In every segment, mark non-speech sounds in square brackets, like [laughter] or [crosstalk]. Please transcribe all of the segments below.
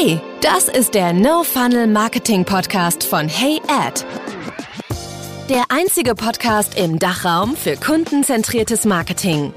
Hey, das ist der No Funnel Marketing Podcast von Hey Ad. Der einzige Podcast im Dachraum für kundenzentriertes Marketing.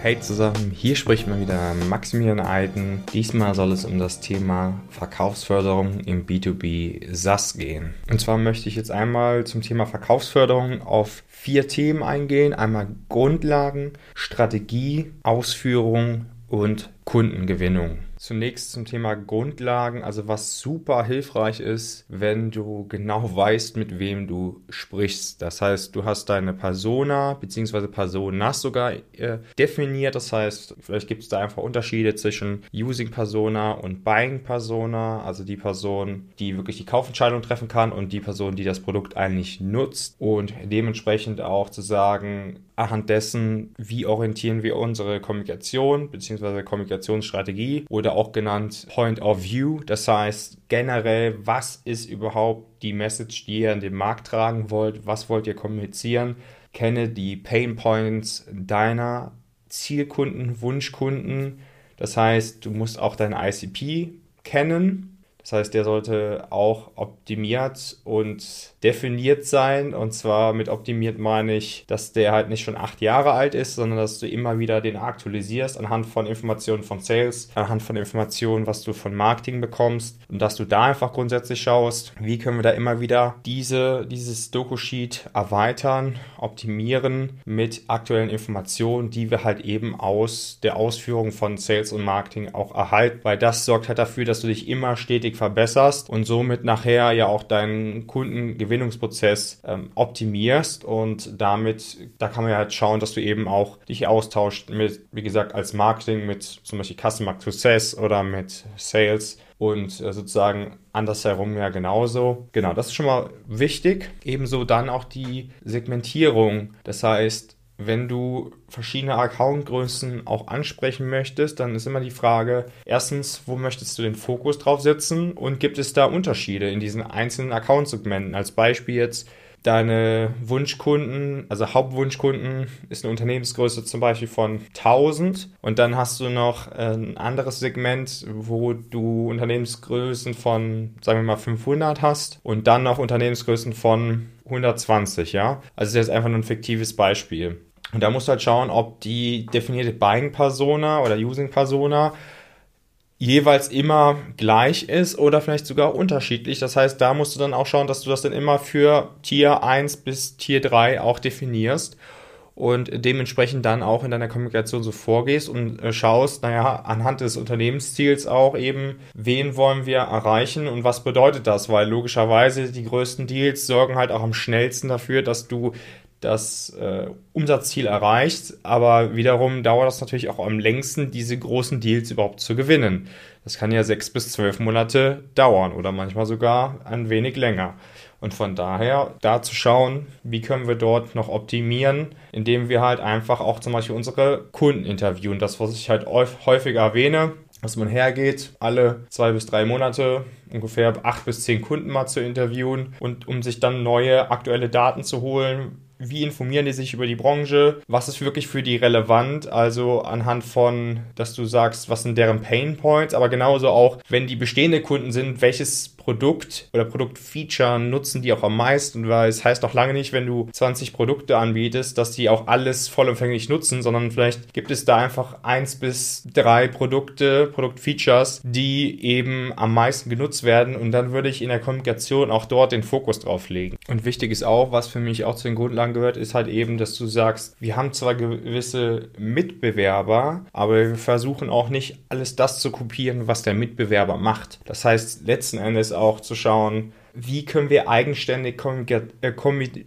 Hey zusammen, hier spricht mal wieder Maximilian Eiden. Diesmal soll es um das Thema Verkaufsförderung im B2B SaaS gehen. Und zwar möchte ich jetzt einmal zum Thema Verkaufsförderung auf vier Themen eingehen. Einmal Grundlagen, Strategie, Ausführung und Kundengewinnung. Zunächst zum Thema Grundlagen, also was super hilfreich ist, wenn du genau weißt, mit wem du sprichst. Das heißt, du hast deine Persona bzw. Personas sogar äh, definiert. Das heißt, vielleicht gibt es da einfach Unterschiede zwischen Using Persona und Buying Persona, also die Person, die wirklich die Kaufentscheidung treffen kann und die Person, die das Produkt eigentlich nutzt und dementsprechend auch zu sagen, anhand dessen, wie orientieren wir unsere Kommunikation bzw. Kommunikationsstrategie oder auch genannt Point of View. Das heißt generell, was ist überhaupt die Message, die ihr in den Markt tragen wollt? Was wollt ihr kommunizieren? Kenne die Pain Points deiner Zielkunden, Wunschkunden. Das heißt, du musst auch dein ICP kennen das heißt, der sollte auch optimiert und definiert sein. Und zwar mit optimiert meine ich, dass der halt nicht schon acht Jahre alt ist, sondern dass du immer wieder den aktualisierst anhand von Informationen von Sales, anhand von Informationen, was du von Marketing bekommst. Und dass du da einfach grundsätzlich schaust, wie können wir da immer wieder diese, dieses Doku-Sheet erweitern, optimieren mit aktuellen Informationen, die wir halt eben aus der Ausführung von Sales und Marketing auch erhalten. Weil das sorgt halt dafür, dass du dich immer stetig stetig verbesserst und somit nachher ja auch deinen Kundengewinnungsprozess ähm, optimierst und damit, da kann man ja halt schauen, dass du eben auch dich austauscht mit, wie gesagt, als Marketing mit zum Beispiel Customer Success oder mit Sales und äh, sozusagen andersherum ja genauso. Genau, das ist schon mal wichtig. Ebenso dann auch die Segmentierung. Das heißt, wenn du verschiedene Accountgrößen auch ansprechen möchtest, dann ist immer die Frage, erstens, wo möchtest du den Fokus drauf setzen und gibt es da Unterschiede in diesen einzelnen Accountsegmenten? Als Beispiel jetzt deine Wunschkunden, also Hauptwunschkunden ist eine Unternehmensgröße zum Beispiel von 1000 und dann hast du noch ein anderes Segment, wo du Unternehmensgrößen von, sagen wir mal, 500 hast und dann noch Unternehmensgrößen von 120, ja. Also das ist jetzt einfach nur ein fiktives Beispiel. Und da musst du halt schauen, ob die definierte Buying-Persona oder Using-Persona jeweils immer gleich ist oder vielleicht sogar unterschiedlich. Das heißt, da musst du dann auch schauen, dass du das dann immer für Tier 1 bis Tier 3 auch definierst und dementsprechend dann auch in deiner Kommunikation so vorgehst und äh, schaust, naja, anhand des Unternehmensziels auch eben, wen wollen wir erreichen und was bedeutet das? Weil logischerweise die größten Deals sorgen halt auch am schnellsten dafür, dass du das äh, Umsatzziel erreicht, aber wiederum dauert das natürlich auch am längsten, diese großen Deals überhaupt zu gewinnen. Das kann ja sechs bis zwölf Monate dauern oder manchmal sogar ein wenig länger. Und von daher da zu schauen, wie können wir dort noch optimieren, indem wir halt einfach auch zum Beispiel unsere Kunden interviewen. Das, was ich halt häufig erwähne, dass man hergeht, alle zwei bis drei Monate ungefähr acht bis zehn Kunden mal zu interviewen und um sich dann neue aktuelle Daten zu holen, wie informieren die sich über die Branche, was ist wirklich für die relevant, also anhand von, dass du sagst, was sind deren Pain Points, aber genauso auch, wenn die bestehende Kunden sind, welches Produkt oder Produktfeature nutzen die auch am meisten, weil es heißt noch lange nicht, wenn du 20 Produkte anbietest, dass die auch alles vollumfänglich nutzen, sondern vielleicht gibt es da einfach eins bis drei Produkte, Produktfeatures, die eben am meisten genutzt werden und dann würde ich in der Kommunikation auch dort den Fokus drauf legen. Und wichtig ist auch, was für mich auch zu den Grundlagen gehört, ist halt eben, dass du sagst, wir haben zwar gewisse Mitbewerber, aber wir versuchen auch nicht alles das zu kopieren, was der Mitbewerber macht. Das heißt, letzten Endes auch zu schauen, wie können wir eigenständig äh,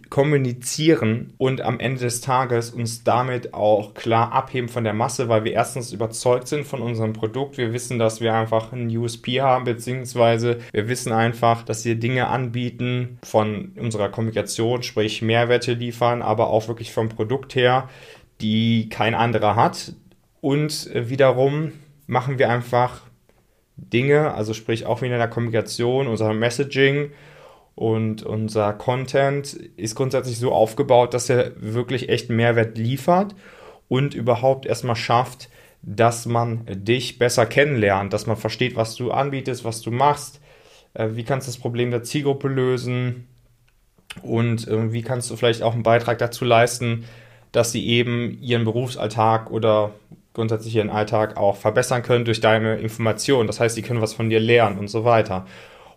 kommunizieren und am Ende des Tages uns damit auch klar abheben von der Masse, weil wir erstens überzeugt sind von unserem Produkt. Wir wissen, dass wir einfach einen USP haben, beziehungsweise wir wissen einfach, dass wir Dinge anbieten von unserer Kommunikation, sprich Mehrwerte liefern, aber auch wirklich vom Produkt her, die kein anderer hat. Und wiederum machen wir einfach Dinge, also sprich auch wieder in der Kommunikation, unser Messaging und unser Content ist grundsätzlich so aufgebaut, dass er wirklich echt Mehrwert liefert und überhaupt erstmal schafft, dass man dich besser kennenlernt, dass man versteht, was du anbietest, was du machst, äh, wie kannst du das Problem der Zielgruppe lösen und äh, wie kannst du vielleicht auch einen Beitrag dazu leisten, dass sie eben ihren Berufsalltag oder grundsätzlich ihren Alltag auch verbessern können durch deine Informationen. Das heißt, sie können was von dir lernen und so weiter.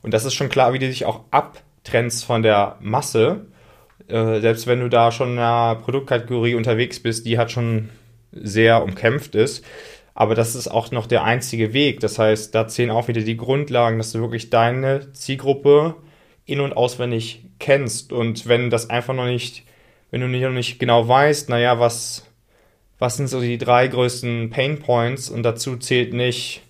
Und das ist schon klar, wie du dich auch abtrennst von der Masse. Äh, selbst wenn du da schon in einer Produktkategorie unterwegs bist, die hat schon sehr umkämpft ist. Aber das ist auch noch der einzige Weg. Das heißt, da zählen auch wieder die Grundlagen, dass du wirklich deine Zielgruppe in- und auswendig kennst. Und wenn das einfach noch nicht, wenn du noch nicht genau weißt, naja, was, was sind so die drei größten Pain Points? Und dazu zählt nicht,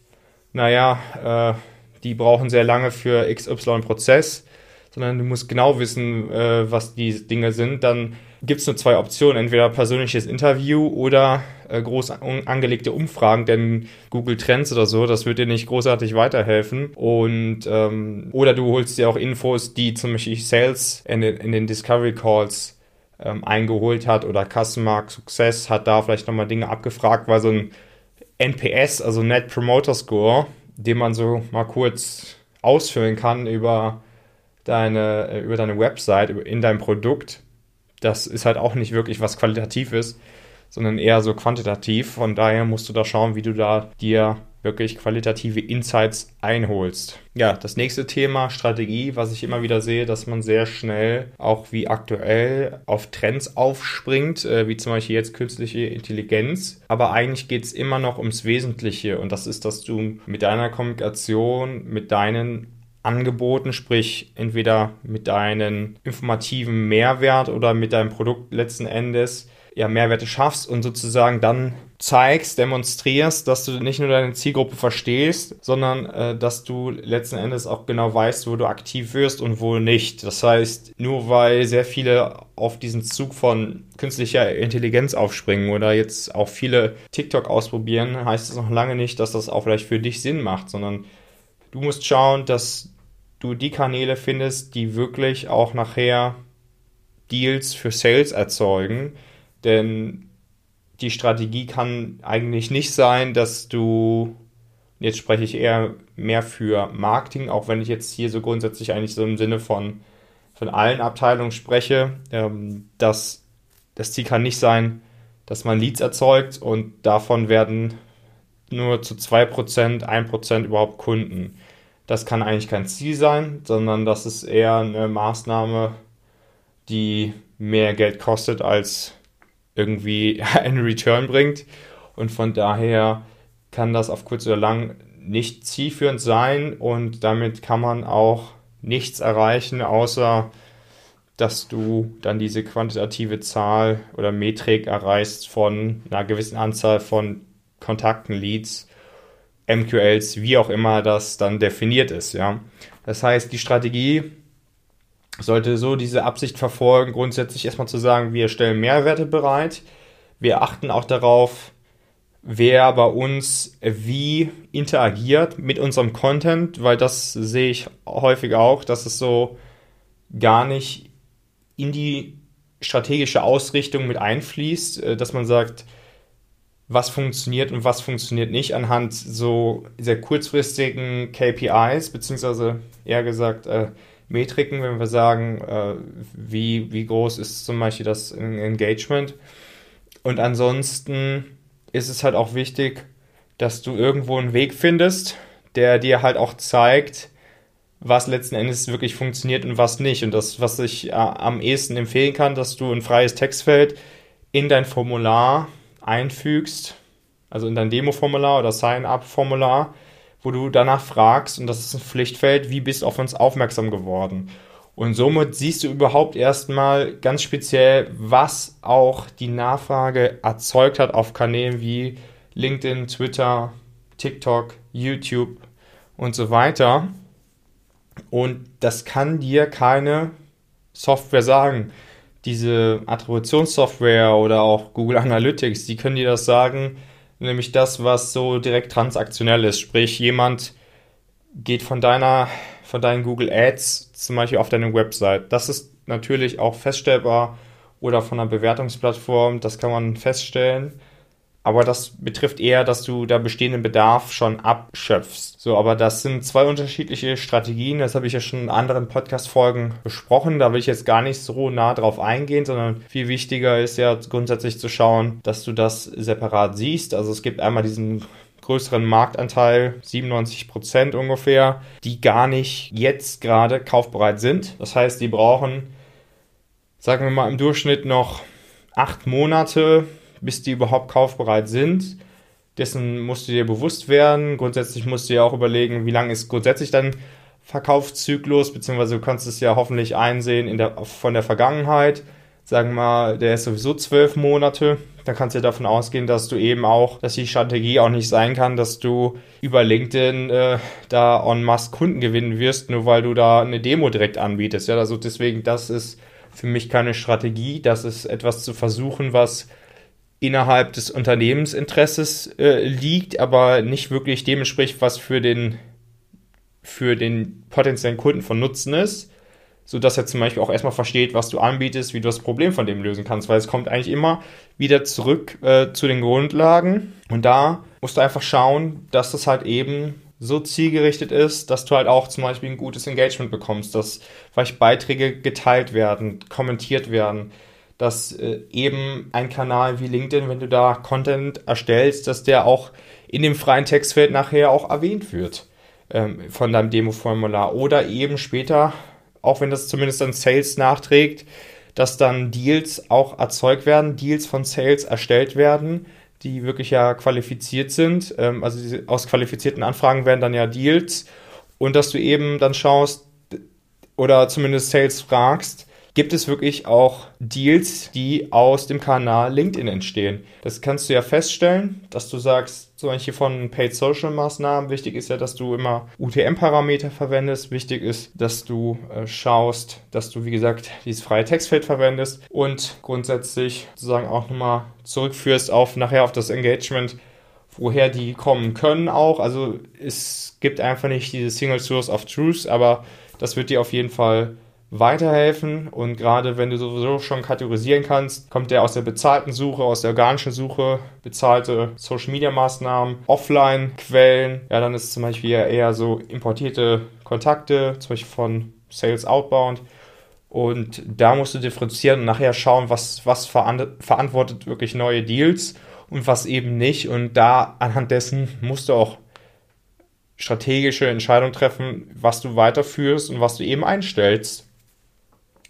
naja, äh, die brauchen sehr lange für XY-Prozess, sondern du musst genau wissen, äh, was die Dinge sind, dann gibt es nur zwei Optionen, entweder persönliches Interview oder äh, groß angelegte Umfragen, denn Google Trends oder so, das wird dir nicht großartig weiterhelfen. Und ähm, oder du holst dir auch Infos, die zum Beispiel Sales in in den Discovery Calls ähm, eingeholt hat oder Customer Success hat da vielleicht nochmal Dinge abgefragt, weil so ein NPS, also Net Promoter Score, den man so mal kurz ausfüllen kann über deine, äh, über deine Website, in dein Produkt, das ist halt auch nicht wirklich was Qualitatives, sondern eher so quantitativ. Von daher musst du da schauen, wie du da dir wirklich qualitative Insights einholst. Ja, das nächste Thema Strategie, was ich immer wieder sehe, dass man sehr schnell auch wie aktuell auf Trends aufspringt, äh, wie zum Beispiel jetzt künstliche Intelligenz. Aber eigentlich geht es immer noch ums Wesentliche und das ist, dass du mit deiner Kommunikation, mit deinen Angeboten, sprich entweder mit deinem informativen Mehrwert oder mit deinem Produkt letzten Endes ja, Mehrwerte schaffst und sozusagen dann zeigst, demonstrierst, dass du nicht nur deine Zielgruppe verstehst, sondern äh, dass du letzten Endes auch genau weißt, wo du aktiv wirst und wo nicht. Das heißt, nur weil sehr viele auf diesen Zug von künstlicher Intelligenz aufspringen oder jetzt auch viele TikTok ausprobieren, heißt es noch lange nicht, dass das auch vielleicht für dich Sinn macht, sondern du musst schauen, dass du die Kanäle findest, die wirklich auch nachher Deals für Sales erzeugen. Denn die Strategie kann eigentlich nicht sein, dass du, jetzt spreche ich eher mehr für Marketing, auch wenn ich jetzt hier so grundsätzlich eigentlich so im Sinne von, von allen Abteilungen spreche, ähm, dass das Ziel kann nicht sein, dass man Leads erzeugt und davon werden nur zu 2%, 1% überhaupt Kunden. Das kann eigentlich kein Ziel sein, sondern das ist eher eine Maßnahme, die mehr Geld kostet als irgendwie [laughs] einen Return bringt. Und von daher kann das auf kurz oder lang nicht zielführend sein und damit kann man auch nichts erreichen, außer dass du dann diese quantitative Zahl oder Metrik erreichst von einer gewissen Anzahl von Kontakten, Leads MQLs, wie auch immer das dann definiert ist. Ja. Das heißt, die Strategie sollte so diese Absicht verfolgen, grundsätzlich erstmal zu sagen, wir stellen Mehrwerte bereit. Wir achten auch darauf, wer bei uns wie interagiert mit unserem Content, weil das sehe ich häufig auch, dass es so gar nicht in die strategische Ausrichtung mit einfließt, äh, dass man sagt, was funktioniert und was funktioniert nicht anhand so sehr kurzfristigen KPIs, beziehungsweise eher gesagt äh, Metriken, wenn wir sagen, äh, wie, wie groß ist zum Beispiel das Engagement. Und ansonsten ist es halt auch wichtig, dass du irgendwo einen Weg findest, der dir halt auch zeigt, was letzten Endes wirklich funktioniert und was nicht. Und das, was ich äh, am ehesten empfehlen kann, dass du ein freies Textfeld in dein Formular einfügst, also in dein Demo-Formular oder Sign-up-Formular, wo du danach fragst, und das ist ein Pflichtfeld, wie bist du auf uns aufmerksam geworden? Und somit siehst du überhaupt erstmal ganz speziell, was auch die Nachfrage erzeugt hat auf Kanälen wie LinkedIn, Twitter, TikTok, YouTube und so weiter. Und das kann dir keine Software sagen diese Attributionssoftware oder auch Google Analytics, die können dir das sagen, nämlich das, was so direkt transaktionell ist. Sprich, jemand geht von deiner, von deinen Google Ads zum Beispiel auf deine Website. Das ist natürlich auch feststellbar oder von einer Bewertungsplattform, das kann man feststellen. Aber das betrifft eher, dass du da bestehenden Bedarf schon abschöpfst. So, aber das sind zwei unterschiedliche Strategien. Das habe ich ja schon in anderen Podcast-Folgen besprochen. Da will ich jetzt gar nicht so nah drauf eingehen, sondern viel wichtiger ist ja grundsätzlich zu schauen, dass du das separat siehst. Also es gibt einmal diesen größeren Marktanteil, 97 Prozent ungefähr, die gar nicht jetzt gerade kaufbereit sind. Das heißt, die brauchen, sagen wir mal, im Durchschnitt noch acht Monate, bis die überhaupt kaufbereit sind. Dessen musst du dir bewusst werden. Grundsätzlich musst du dir auch überlegen, wie lange ist grundsätzlich dein Verkaufszyklus, beziehungsweise du kannst es ja hoffentlich einsehen in der, von der Vergangenheit. Sagen wir mal, der ist sowieso zwölf Monate. Dann kannst du davon ausgehen, dass du eben auch, dass die Strategie auch nicht sein kann, dass du über LinkedIn äh, da en masse Kunden gewinnen wirst, nur weil du da eine Demo direkt anbietest. Ja, also deswegen, das ist für mich keine Strategie. Das ist etwas zu versuchen, was innerhalb des Unternehmensinteresses äh, liegt, aber nicht wirklich dem was für den, für den potenziellen Kunden von Nutzen ist, sodass er zum Beispiel auch erstmal versteht, was du anbietest, wie du das Problem von dem lösen kannst, weil es kommt eigentlich immer wieder zurück äh, zu den Grundlagen. Und da musst du einfach schauen, dass das halt eben so zielgerichtet ist, dass du halt auch zum Beispiel ein gutes Engagement bekommst, dass vielleicht Beiträge geteilt werden, kommentiert werden, dass äh, eben ein Kanal wie LinkedIn, wenn du da Content erstellst, dass der auch in dem freien Textfeld nachher auch erwähnt wird ähm, von deinem Demo-Formular. Oder eben später, auch wenn das zumindest dann Sales nachträgt, dass dann Deals auch erzeugt werden, Deals von Sales erstellt werden, die wirklich ja qualifiziert sind. Ähm, also aus qualifizierten Anfragen werden dann ja Deals. Und dass du eben dann schaust oder zumindest Sales fragst, gibt es wirklich auch Deals, die aus dem Kanal LinkedIn entstehen. Das kannst du ja feststellen, dass du sagst, zum Beispiel von Paid Social Maßnahmen, wichtig ist ja, dass du immer UTM-Parameter verwendest. Wichtig ist, dass du äh, schaust, dass du, wie gesagt, dieses freie Textfeld verwendest und grundsätzlich sozusagen auch nochmal zurückführst auf nachher auf das Engagement, woher die kommen können auch. Also es gibt einfach nicht diese Single Source of Truth, aber das wird dir auf jeden Fall weiterhelfen. Und gerade wenn du sowieso schon kategorisieren kannst, kommt der aus der bezahlten Suche, aus der organischen Suche, bezahlte Social Media Maßnahmen, Offline-Quellen. Ja, dann ist zum Beispiel eher so importierte Kontakte, zum Beispiel von Sales Outbound. Und da musst du differenzieren und nachher schauen, was, was verantwortet wirklich neue Deals und was eben nicht. Und da anhand dessen musst du auch strategische Entscheidungen treffen, was du weiterführst und was du eben einstellst.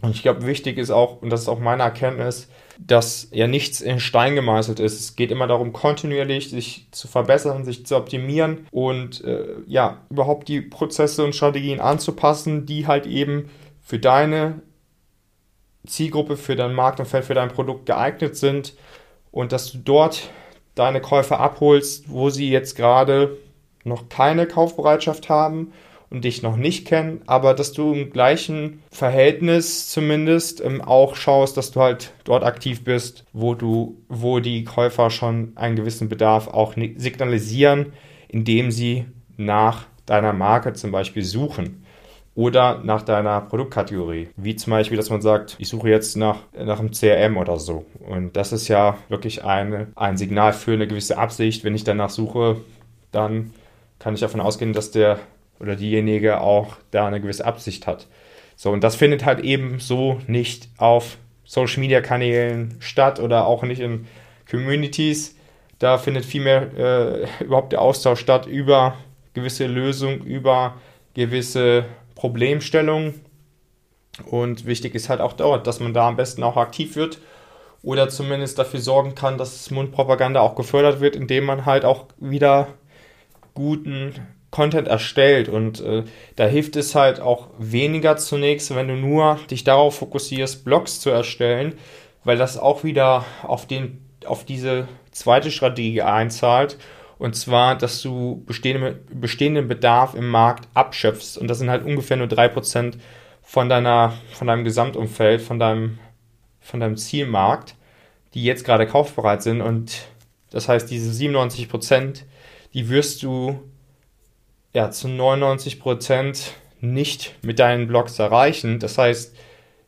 Und ich glaube, wichtig ist auch, und das ist auch meine Erkenntnis, dass ja nichts in Stein gemeißelt ist. Es geht immer darum, kontinuierlich sich zu verbessern, sich zu optimieren und äh, ja, überhaupt die Prozesse und Strategien anzupassen, die halt eben für deine Zielgruppe, für dein Marktumfeld, für dein Produkt geeignet sind und dass du dort deine Käufer abholst, wo sie jetzt gerade noch keine Kaufbereitschaft haben und dich noch nicht kennen, aber dass du im gleichen Verhältnis zumindest ähm, auch schaust, dass du halt dort aktiv bist, wo du, wo die Käufer schon einen gewissen Bedarf auch signalisieren, indem sie nach deiner Marke zum Beispiel suchen oder nach deiner Produktkategorie. Wie zum Beispiel, dass man sagt, ich suche jetzt nach, nach einem CRM oder so. Und das ist ja wirklich eine, ein Signal für eine gewisse Absicht. Wenn ich danach suche, dann kann ich davon ausgehen, dass der oder diejenige auch da eine gewisse Absicht hat. So, und das findet halt eben so nicht auf Social Media Kanälen statt oder auch nicht in Communities. Da findet vielmehr äh, [laughs] überhaupt der Austausch statt über gewisse Lösungen, über gewisse Problemstellungen. Und wichtig ist halt auch dort, dass man da am besten auch aktiv wird oder zumindest dafür sorgen kann, dass Mundpropaganda auch gefördert wird, indem man halt auch wieder guten Content erstellt und äh, da hilft es halt auch weniger zunächst, wenn du nur dich darauf fokussierst, Blogs zu erstellen, weil das auch wieder auf den auf diese zweite Strategie einzahlt. Und zwar, dass du bestehende, bestehenden Bedarf im Markt abschöpfst. Und das sind halt ungefähr nur 3% von deiner von deinem Gesamtumfeld, von deinem von deinem Zielmarkt, die jetzt gerade kaufbereit sind. Und das heißt, diese 97%, die wirst du ja, zu 99 Prozent nicht mit deinen Blogs erreichen. Das heißt,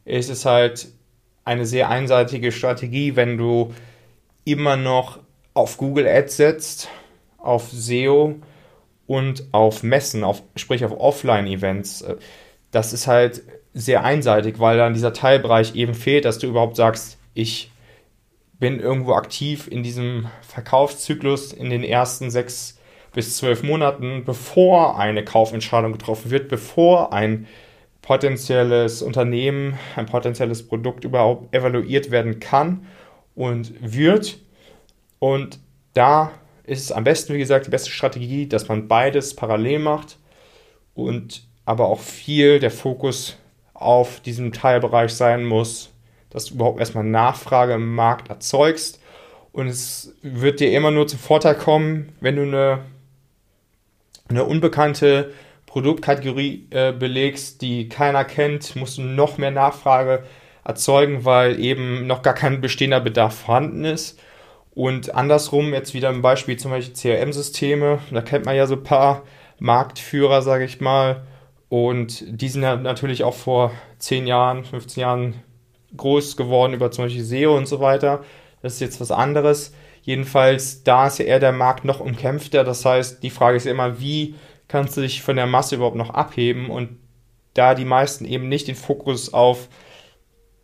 es ist halt eine sehr einseitige Strategie, wenn du immer noch auf Google Ads setzt, auf SEO und auf Messen, auf, sprich auf Offline-Events. Das ist halt sehr einseitig, weil dann dieser Teilbereich eben fehlt, dass du überhaupt sagst, ich bin irgendwo aktiv in diesem Verkaufszyklus in den ersten sechs bis zwölf Monaten, bevor eine Kaufentscheidung getroffen wird, bevor ein potenzielles Unternehmen, ein potenzielles Produkt überhaupt evaluiert werden kann und wird. Und da ist es am besten, wie gesagt, die beste Strategie, dass man beides parallel macht und aber auch viel der Fokus auf diesem Teilbereich sein muss, dass du überhaupt erstmal Nachfrage im Markt erzeugst. Und es wird dir immer nur zum Vorteil kommen, wenn du eine, eine unbekannte Produktkategorie äh, belegst, die keiner kennt, musst du noch mehr Nachfrage erzeugen, weil eben noch gar kein bestehender Bedarf vorhanden ist. Und andersrum, jetzt wieder ein Beispiel zum Beispiel CRM-Systeme, da kennt man ja so ein paar Marktführer, sage ich mal. Und die sind ja natürlich auch vor 10 Jahren, 15 Jahren groß geworden über zum Beispiel SEO und so weiter. Das ist jetzt was anderes. Jedenfalls, da ist ja eher der Markt noch umkämpfter. Das heißt, die Frage ist immer, wie kannst du dich von der Masse überhaupt noch abheben und da die meisten eben nicht den Fokus auf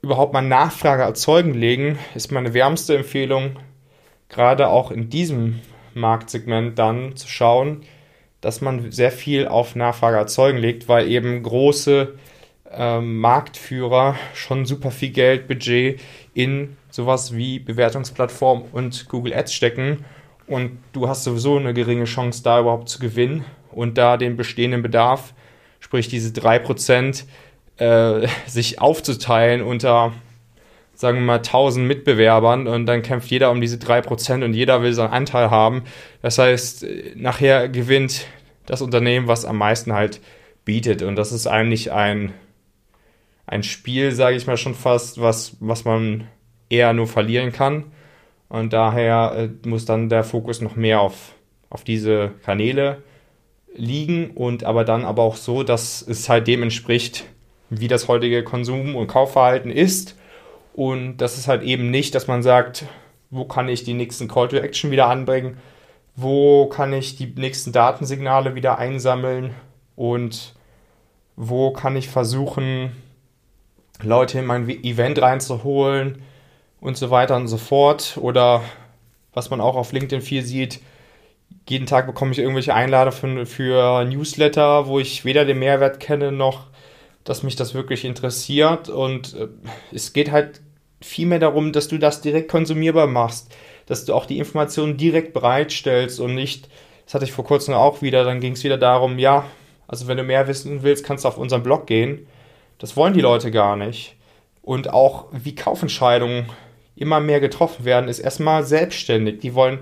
überhaupt mal Nachfrage erzeugen legen, ist meine wärmste Empfehlung, gerade auch in diesem Marktsegment dann zu schauen, dass man sehr viel auf Nachfrage erzeugen legt, weil eben große äh, Marktführer schon super viel Geld, Budget in sowas wie Bewertungsplattform und Google Ads stecken. Und du hast sowieso eine geringe Chance, da überhaupt zu gewinnen und da den bestehenden Bedarf, sprich diese 3%, äh, [laughs] sich aufzuteilen unter, sagen wir mal, 1000 Mitbewerbern. Und dann kämpft jeder um diese 3% und jeder will seinen Anteil haben. Das heißt, nachher gewinnt das Unternehmen, was am meisten halt bietet. Und das ist eigentlich ein, ein Spiel, sage ich mal schon fast, was, was man eher nur verlieren kann. Und daher äh, muss dann der Fokus noch mehr auf, auf diese Kanäle liegen und aber dann aber auch so, dass es halt dem entspricht, wie das heutige Konsum- und Kaufverhalten ist. Und das ist halt eben nicht, dass man sagt, wo kann ich die nächsten Call to Action wieder anbringen, wo kann ich die nächsten Datensignale wieder einsammeln und wo kann ich versuchen, Leute in mein Event reinzuholen und so weiter und so fort. Oder was man auch auf LinkedIn viel sieht, jeden Tag bekomme ich irgendwelche Einladungen für, Newsletter, wo ich weder den Mehrwert kenne noch, dass mich das wirklich interessiert. Und äh, es geht halt viel mehr darum, dass du das direkt konsumierbar machst, dass du auch die Informationen direkt bereitstellst und nicht, das hatte ich vor kurzem auch wieder, dann ging es wieder darum, ja, also wenn du mehr wissen willst, kannst du auf unseren Blog gehen. Das wollen die Leute gar nicht. Und auch wie Kaufentscheidungen immer mehr getroffen werden, ist erstmal selbstständig. Die wollen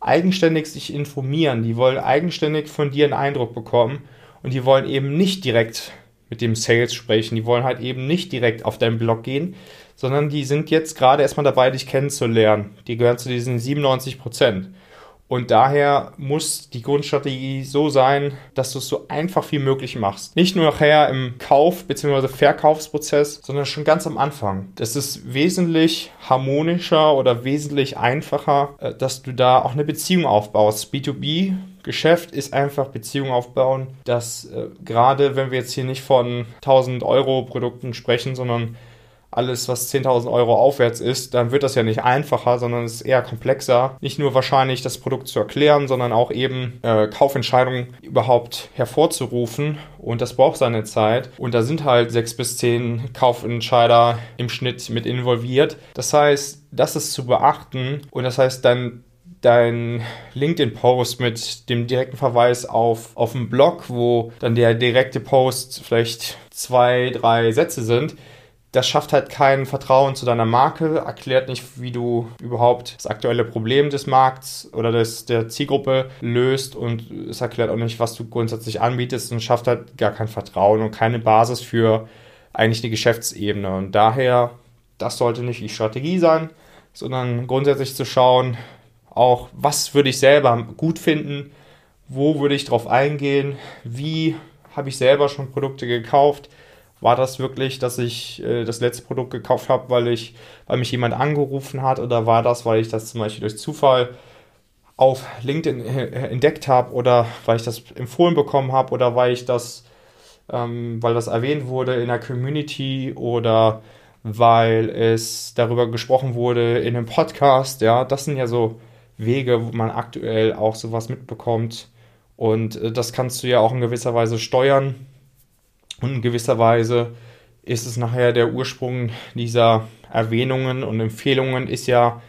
eigenständig sich informieren, die wollen eigenständig von dir einen Eindruck bekommen und die wollen eben nicht direkt mit dem Sales sprechen, die wollen halt eben nicht direkt auf deinen Blog gehen, sondern die sind jetzt gerade erstmal dabei, dich kennenzulernen. Die gehören zu diesen 97 Prozent. Und daher muss die Grundstrategie so sein, dass du es so einfach wie möglich machst. Nicht nur nachher im Kauf- bzw. Verkaufsprozess, sondern schon ganz am Anfang. Das ist wesentlich harmonischer oder wesentlich einfacher, äh, dass du da auch eine Beziehung aufbaust. B2B Geschäft ist einfach Beziehung aufbauen, dass äh, gerade wenn wir jetzt hier nicht von 1000 Euro Produkten sprechen, sondern alles, was 10.000 Euro aufwärts ist, dann wird das ja nicht einfacher, sondern es ist eher komplexer. Nicht nur wahrscheinlich das Produkt zu erklären, sondern auch eben äh, Kaufentscheidungen überhaupt hervorzurufen. Und das braucht seine Zeit. Und da sind halt sechs bis zehn Kaufentscheider im Schnitt mit involviert. Das heißt, das ist zu beachten. Und das heißt, dann dein LinkedIn-Post mit dem direkten Verweis auf, auf einen Blog, wo dann der direkte Post vielleicht zwei, drei Sätze sind, das schafft halt kein Vertrauen zu deiner Marke, erklärt nicht, wie du überhaupt das aktuelle Problem des Markts oder des, der Zielgruppe löst und es erklärt auch nicht, was du grundsätzlich anbietest und schafft halt gar kein Vertrauen und keine Basis für eigentlich eine Geschäftsebene. Und daher, das sollte nicht die Strategie sein, sondern grundsätzlich zu schauen, auch was würde ich selber gut finden, wo würde ich drauf eingehen, wie habe ich selber schon Produkte gekauft, war das wirklich, dass ich äh, das letzte Produkt gekauft habe, weil ich, weil mich jemand angerufen hat, oder war das, weil ich das zum Beispiel durch Zufall auf LinkedIn entdeckt habe oder weil ich das empfohlen bekommen habe oder weil ich das, ähm, weil das erwähnt wurde in der Community oder weil es darüber gesprochen wurde in einem Podcast. Ja, das sind ja so Wege, wo man aktuell auch sowas mitbekommt. Und äh, das kannst du ja auch in gewisser Weise steuern. Und in gewisser Weise ist es nachher der Ursprung dieser Erwähnungen und Empfehlungen ist ja,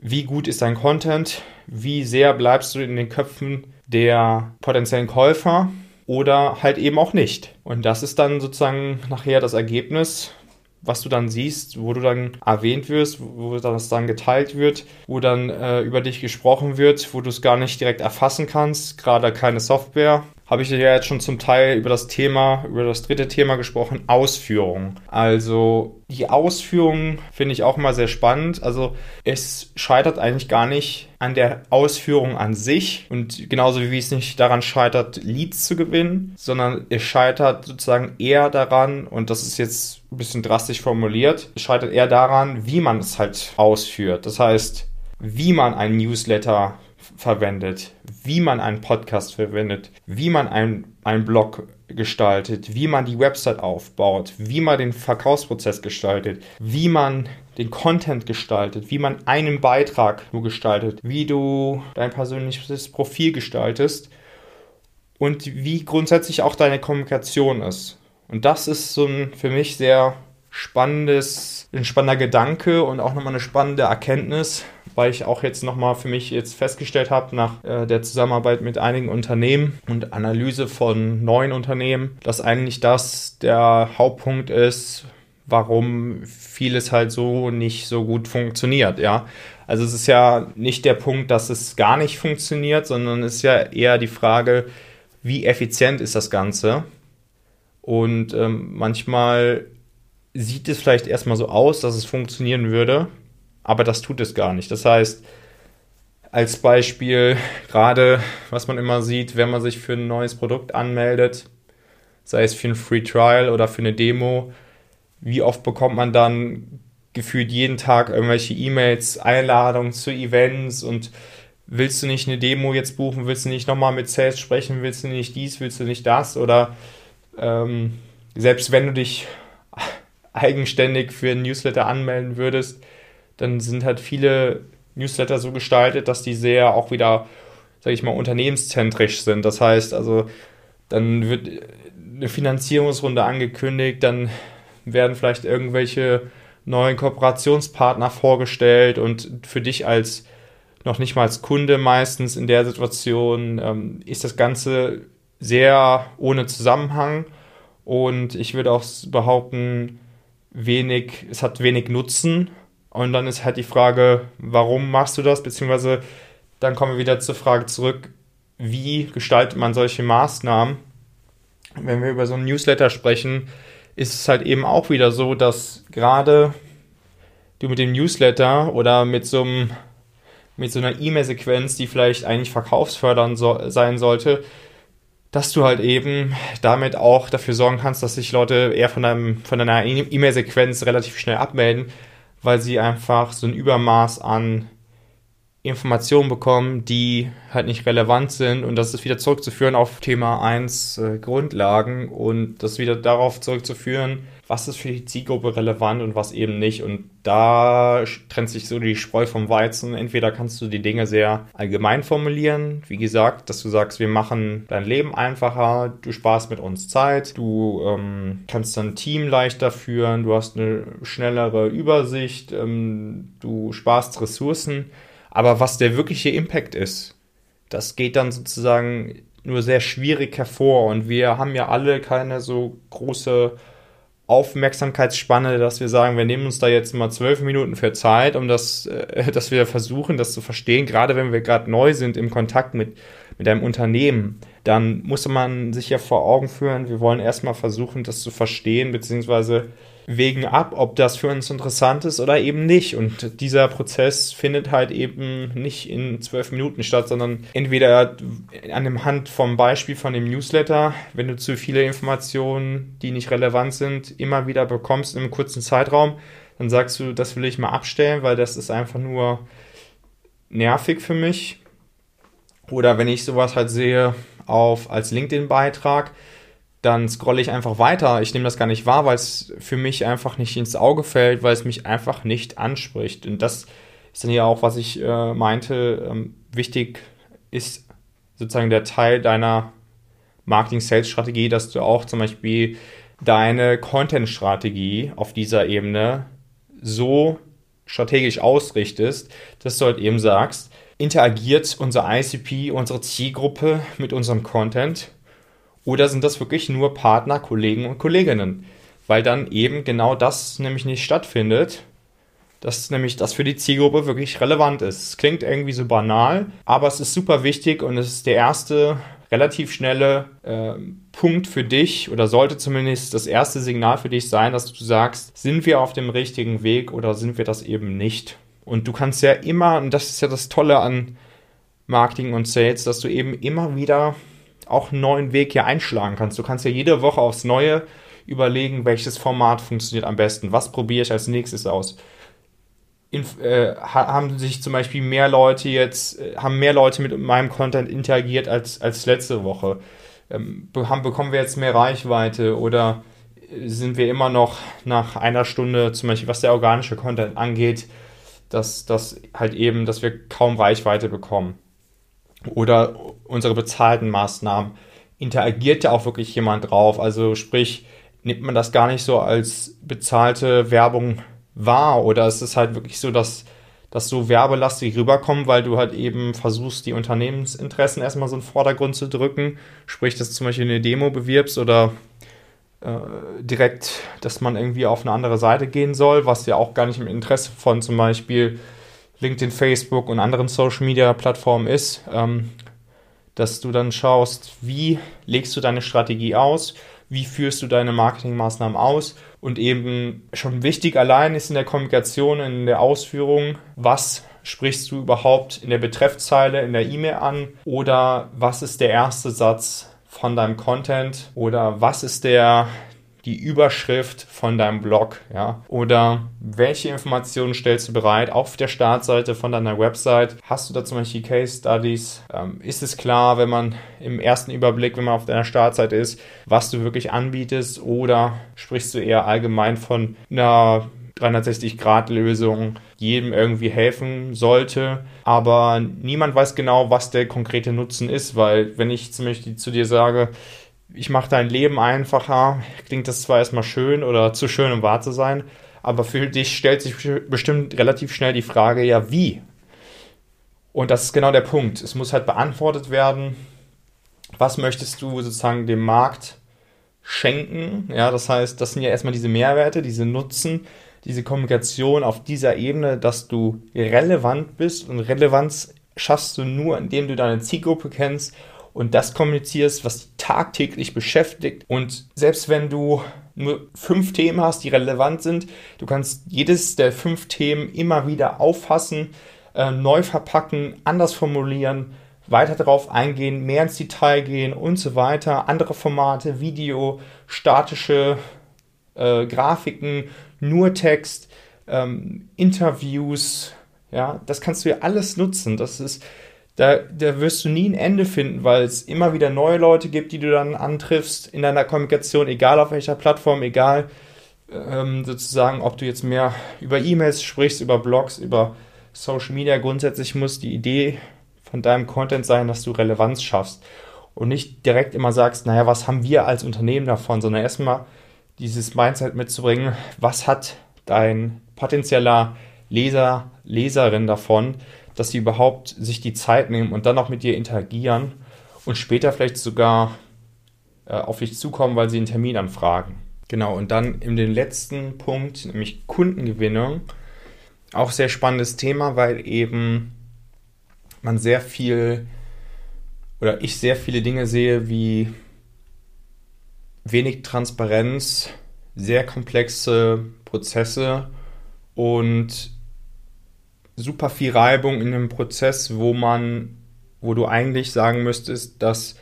wie gut ist dein Content, wie sehr bleibst du in den Köpfen der potenziellen Käufer oder halt eben auch nicht. Und das ist dann sozusagen nachher das Ergebnis, was du dann siehst, wo du dann erwähnt wirst, wo das dann geteilt wird, wo dann äh, über dich gesprochen wird, wo du es gar nicht direkt erfassen kannst, gerade keine Software habe ich ja jetzt schon zum Teil über das Thema, über das dritte Thema gesprochen, Ausführung. Also die Ausführung finde ich auch mal sehr spannend. Also es scheitert eigentlich gar nicht an der Ausführung an sich und genauso wie es nicht daran scheitert, Leads zu gewinnen, sondern es scheitert sozusagen eher daran, und das ist jetzt ein bisschen drastisch formuliert, es scheitert eher daran, wie man es halt ausführt. Das heißt, wie man ein Newsletter verwendet, wie man einen Podcast verwendet, wie man einen, einen Blog gestaltet, wie man die Website aufbaut, wie man den Verkaufsprozess gestaltet, wie man den Content gestaltet, wie man einen Beitrag nur gestaltet, wie du dein persönliches Profil gestaltest und wie grundsätzlich auch deine Kommunikation ist. Und das ist so ein für mich sehr spannendes, ein spannender Gedanke und auch nochmal eine spannende Erkenntnis, weil ich auch jetzt nochmal für mich jetzt festgestellt habe, nach äh, der Zusammenarbeit mit einigen Unternehmen und Analyse von neuen Unternehmen, dass eigentlich das der Hauptpunkt ist, warum vieles halt so nicht so gut funktioniert, ja. Also es ist ja nicht der Punkt, dass es gar nicht funktioniert, sondern es ist ja eher die Frage, wie effizient ist das Ganze? Und ähm, manchmal sieht es vielleicht erstmal so aus, dass es funktionieren würde, aber das tut es gar nicht. Das heißt, als Beispiel, gerade was man immer sieht, wenn man sich für ein neues Produkt anmeldet, sei es für ein Free Trial oder für eine Demo, wie oft bekommt man dann gefühlt jeden Tag irgendwelche E-Mails, Einladungen zu Events und willst du nicht eine Demo jetzt buchen, willst du nicht nochmal mit Sales sprechen, willst du nicht dies, willst du nicht das? Oder ähm, selbst wenn du dich eigenständig für ein Newsletter anmelden würdest, dann sind halt viele Newsletter so gestaltet, dass die sehr auch wieder, sage ich mal, unternehmenszentrisch sind. Das heißt also, dann wird eine Finanzierungsrunde angekündigt, dann werden vielleicht irgendwelche neuen Kooperationspartner vorgestellt und für dich als noch nicht mal als Kunde meistens in der Situation ähm, ist das Ganze sehr ohne Zusammenhang und ich würde auch behaupten, wenig, es hat wenig Nutzen. Und dann ist halt die Frage, warum machst du das? Beziehungsweise dann kommen wir wieder zur Frage zurück, wie gestaltet man solche Maßnahmen? Wenn wir über so einen Newsletter sprechen, ist es halt eben auch wieder so, dass gerade du mit dem Newsletter oder mit so einem mit so einer E-Mail-Sequenz, die vielleicht eigentlich verkaufsfördernd so, sein sollte, dass du halt eben damit auch dafür sorgen kannst, dass sich Leute eher von, deinem, von deiner E-Mail-Sequenz relativ schnell abmelden, weil sie einfach so ein Übermaß an Informationen bekommen, die halt nicht relevant sind. Und das ist wieder zurückzuführen auf Thema 1 äh, Grundlagen und das wieder darauf zurückzuführen, was ist für die Zielgruppe relevant und was eben nicht. Und da trennt sich so die Spreu vom Weizen. Entweder kannst du die Dinge sehr allgemein formulieren, wie gesagt, dass du sagst, wir machen dein Leben einfacher, du sparst mit uns Zeit, du ähm, kannst dein Team leichter führen, du hast eine schnellere Übersicht, ähm, du sparst Ressourcen. Aber was der wirkliche Impact ist, das geht dann sozusagen nur sehr schwierig hervor. Und wir haben ja alle keine so große Aufmerksamkeitsspanne, dass wir sagen, wir nehmen uns da jetzt mal zwölf Minuten für Zeit, um das, äh, [laughs] dass wir versuchen, das zu verstehen. Gerade wenn wir gerade neu sind im Kontakt mit, mit einem Unternehmen, dann muss man sich ja vor Augen führen, wir wollen erstmal versuchen, das zu verstehen, beziehungsweise wägen ab, ob das für uns interessant ist oder eben nicht. Und dieser Prozess findet halt eben nicht in zwölf Minuten statt, sondern entweder an dem Hand vom Beispiel von dem Newsletter, wenn du zu viele Informationen, die nicht relevant sind, immer wieder bekommst in einem kurzen Zeitraum, dann sagst du, das will ich mal abstellen, weil das ist einfach nur nervig für mich. Oder wenn ich sowas halt sehe auf als LinkedIn-Beitrag, dann scrolle ich einfach weiter. Ich nehme das gar nicht wahr, weil es für mich einfach nicht ins Auge fällt, weil es mich einfach nicht anspricht. Und das ist dann ja auch, was ich äh, meinte, ähm, wichtig ist sozusagen der Teil deiner Marketing-Sales-Strategie, dass du auch zum Beispiel deine Content-Strategie auf dieser Ebene so strategisch ausrichtest, dass du halt eben sagst, interagiert unser ICP, unsere Zielgruppe mit unserem Content oder sind das wirklich nur Partner, Kollegen und Kolleginnen? Weil dann eben genau das nämlich nicht stattfindet, dass nämlich das für die Zielgruppe wirklich relevant ist. Es klingt irgendwie so banal, aber es ist super wichtig und es ist der erste relativ schnelle äh, Punkt für dich oder sollte zumindest das erste Signal für dich sein, dass du sagst, sind wir auf dem richtigen Weg oder sind wir das eben nicht? Und du kannst ja immer, und das ist ja das Tolle an Marketing und Sales, dass du eben immer wieder auch einen neuen Weg hier einschlagen kannst. Du kannst ja jede Woche aufs Neue überlegen, welches Format funktioniert am besten, was probiere ich als nächstes aus in, äh, haben sich zum Beispiel mehr Leute jetzt, äh, haben mehr Leute mit meinem Content interagiert als, als letzte Woche. Ähm, haben, bekommen wir jetzt mehr Reichweite oder äh, sind wir immer noch nach einer Stunde, zum Beispiel was der organische Content angeht, dass, dass halt eben, dass wir kaum Reichweite bekommen. Oder unsere bezahlten Maßnahmen. Interagiert ja auch wirklich jemand drauf? Also sprich, nimmt man das gar nicht so als bezahlte Werbung wahr? Oder ist es halt wirklich so, dass das so werbelastig rüberkommt, weil du halt eben versuchst, die Unternehmensinteressen erstmal so in den Vordergrund zu drücken? Sprich, dass du zum Beispiel eine Demo bewirbst oder äh, direkt, dass man irgendwie auf eine andere Seite gehen soll, was ja auch gar nicht im Interesse von zum Beispiel LinkedIn, Facebook und anderen Social Media Plattformen ist, ähm, dass du dann schaust, wie legst du deine Strategie aus, wie führst du deine Marketingmaßnahmen aus und eben schon wichtig allein ist in der Kommunikation, in der Ausführung, was sprichst du überhaupt in der Betreffzeile, in der E-Mail an oder was ist der erste Satz von deinem Content oder was ist der die Überschrift von deinem Blog, ja? Oder welche Informationen stellst du bereit auf der Startseite von deiner Website? Hast du da zum Beispiel Case Studies? Ähm, ist es klar, wenn man im ersten Überblick, wenn man auf deiner Startseite ist, was du wirklich anbietest? Oder sprichst du eher allgemein von einer 360-Grad-Lösung jedem irgendwie helfen sollte. Aber niemand weiß genau, was der konkrete Nutzen ist, weil wenn ich zum Beispiel zu dir sage, ich mache dein Leben einfacher, klingt das zwar erstmal schön oder zu schön, um wahr zu sein, aber für dich stellt sich bestimmt relativ schnell die Frage, ja, wie? Und das ist genau der Punkt. Es muss halt beantwortet werden, was möchtest du sozusagen dem Markt schenken? Ja, das heißt, das sind ja erstmal diese Mehrwerte, diese Nutzen, diese Kommunikation auf dieser Ebene, dass du relevant bist und Relevanz schaffst du nur, indem du deine Zielgruppe kennst und das kommunizierst, was dich tagtäglich beschäftigt. Und selbst wenn du nur fünf Themen hast, die relevant sind, du kannst jedes der fünf Themen immer wieder auffassen, äh, neu verpacken, anders formulieren, weiter darauf eingehen, mehr ins Detail gehen und so weiter. Andere Formate, Video, statische äh, Grafiken, nur Text, ähm, Interviews, ja, das kannst du ja alles nutzen. Das ist da, da wirst du nie ein Ende finden, weil es immer wieder neue Leute gibt, die du dann antriffst in deiner Kommunikation, egal auf welcher Plattform, egal ähm, sozusagen, ob du jetzt mehr über E-Mails sprichst, über Blogs, über Social Media. Grundsätzlich muss die Idee von deinem Content sein, dass du Relevanz schaffst und nicht direkt immer sagst, naja, was haben wir als Unternehmen davon, sondern erstmal dieses Mindset mitzubringen, was hat dein potenzieller Leser, Leserin davon, dass sie überhaupt sich die Zeit nehmen und dann auch mit dir interagieren und später vielleicht sogar äh, auf dich zukommen, weil sie einen Termin anfragen. Genau, und dann in den letzten Punkt, nämlich Kundengewinnung, auch sehr spannendes Thema, weil eben man sehr viel oder ich sehr viele Dinge sehe wie wenig Transparenz, sehr komplexe Prozesse und super viel Reibung in einem Prozess, wo man, wo du eigentlich sagen müsstest, das